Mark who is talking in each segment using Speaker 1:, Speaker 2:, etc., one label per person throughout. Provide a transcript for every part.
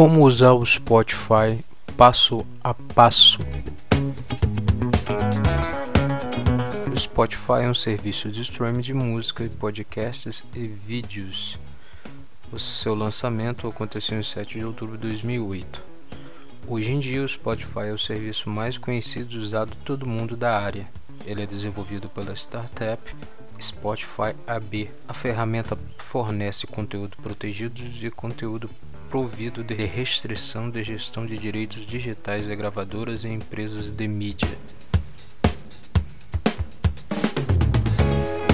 Speaker 1: Como usar o Spotify passo a passo. O Spotify é um serviço de streaming de música, podcasts e vídeos. O seu lançamento aconteceu em 7 de outubro de 2008. Hoje em dia, o Spotify é o serviço mais conhecido e usado por todo mundo da área. Ele é desenvolvido pela startup Spotify AB. A ferramenta fornece conteúdo protegido e conteúdo provido de restrição de gestão de direitos digitais de gravadoras e empresas de mídia.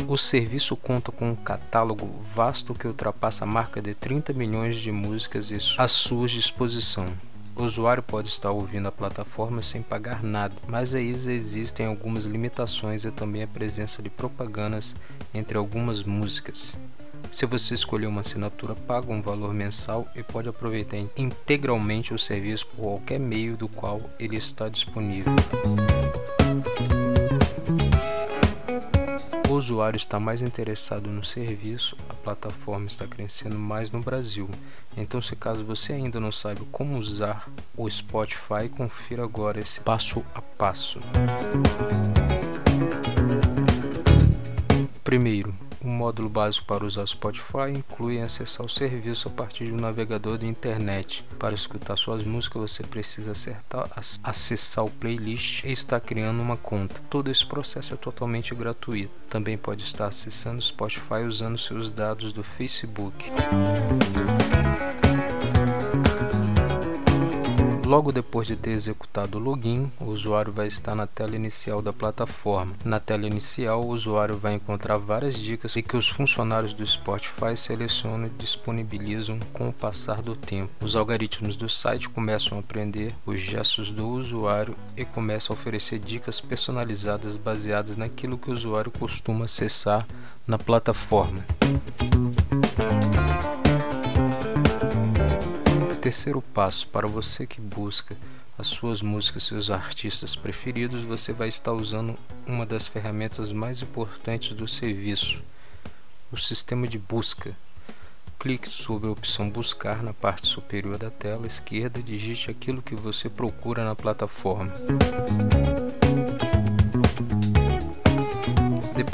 Speaker 1: O serviço conta com um catálogo vasto que ultrapassa a marca de 30 milhões de músicas à sua disposição. O usuário pode estar ouvindo a plataforma sem pagar nada, mas aí existem algumas limitações e também a presença de propagandas entre algumas músicas. Se você escolher uma assinatura, paga um valor mensal e pode aproveitar integralmente o serviço por qualquer meio do qual ele está disponível. O usuário está mais interessado no serviço, a plataforma está crescendo mais no Brasil. Então, se caso você ainda não sabe como usar o Spotify, confira agora esse passo a passo. Primeiro, o módulo básico para usar o Spotify inclui acessar o serviço a partir de um navegador de internet. Para escutar suas músicas, você precisa acertar, acessar o playlist e estar criando uma conta. Todo esse processo é totalmente gratuito. Também pode estar acessando o Spotify usando seus dados do Facebook. Logo depois de ter executado o login, o usuário vai estar na tela inicial da plataforma. Na tela inicial, o usuário vai encontrar várias dicas que os funcionários do Spotify selecionam e disponibilizam com o passar do tempo. Os algoritmos do site começam a aprender os gestos do usuário e começam a oferecer dicas personalizadas baseadas naquilo que o usuário costuma acessar na plataforma. Terceiro passo, para você que busca as suas músicas, seus artistas preferidos, você vai estar usando uma das ferramentas mais importantes do serviço, o sistema de busca. Clique sobre a opção Buscar na parte superior da tela esquerda e digite aquilo que você procura na plataforma.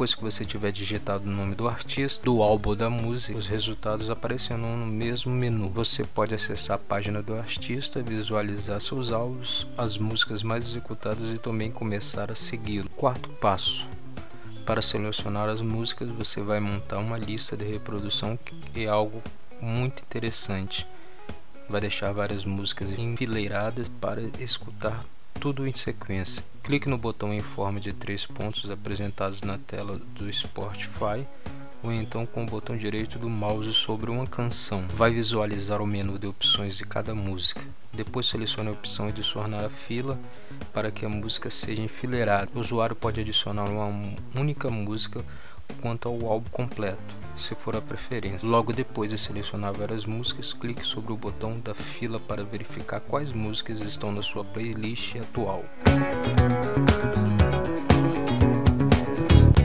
Speaker 1: Depois que você tiver digitado o nome do artista, do álbum da música, os resultados aparecerão no mesmo menu. Você pode acessar a página do artista, visualizar seus álbuns, as músicas mais executadas e também começar a segui-lo. Quarto passo. Para selecionar as músicas, você vai montar uma lista de reprodução que é algo muito interessante. Vai deixar várias músicas enfileiradas para escutar tudo em sequência. Clique no botão em forma de três pontos apresentados na tela do Spotify ou então com o botão direito do mouse sobre uma canção. Vai visualizar o menu de opções de cada música. Depois selecione a opção adicionar a fila para que a música seja enfileirada. O usuário pode adicionar uma única música quanto ao álbum completo se for a preferência. Logo depois de selecionar várias músicas, clique sobre o botão da fila para verificar quais músicas estão na sua playlist atual.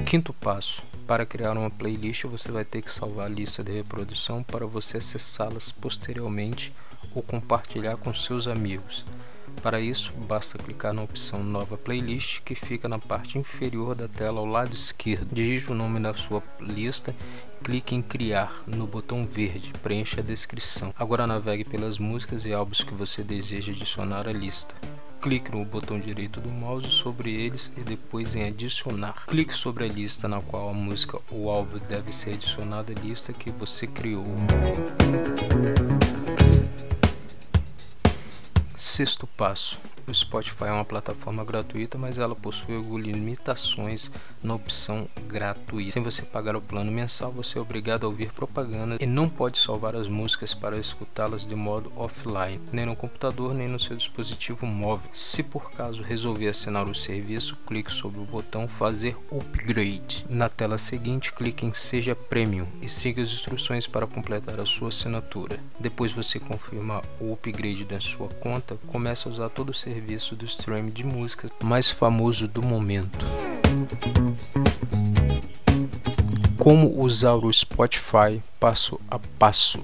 Speaker 1: Quinto passo. Para criar uma playlist, você vai ter que salvar a lista de reprodução para você acessá-las posteriormente ou compartilhar com seus amigos. Para isso, basta clicar na opção Nova Playlist, que fica na parte inferior da tela ao lado esquerdo. Digite o nome da sua lista, clique em Criar no botão verde, preencha a descrição. Agora navegue pelas músicas e álbuns que você deseja adicionar à lista. Clique no botão direito do mouse sobre eles e depois em adicionar. Clique sobre a lista na qual a música ou álbum deve ser adicionado à lista que você criou. Sexto passo: o Spotify é uma plataforma gratuita, mas ela possui algumas limitações na opção gratuita. Sem você pagar o plano mensal, você é obrigado a ouvir propaganda e não pode salvar as músicas para escutá-las de modo offline, nem no computador nem no seu dispositivo móvel. Se por caso resolver assinar o serviço, clique sobre o botão Fazer Upgrade. Na tela seguinte, clique em Seja Premium e siga as instruções para completar a sua assinatura. Depois você confirmar o upgrade da sua conta, comece a usar todo o serviço serviço do streaming de músicas mais famoso do momento. Como usar o Spotify passo a passo.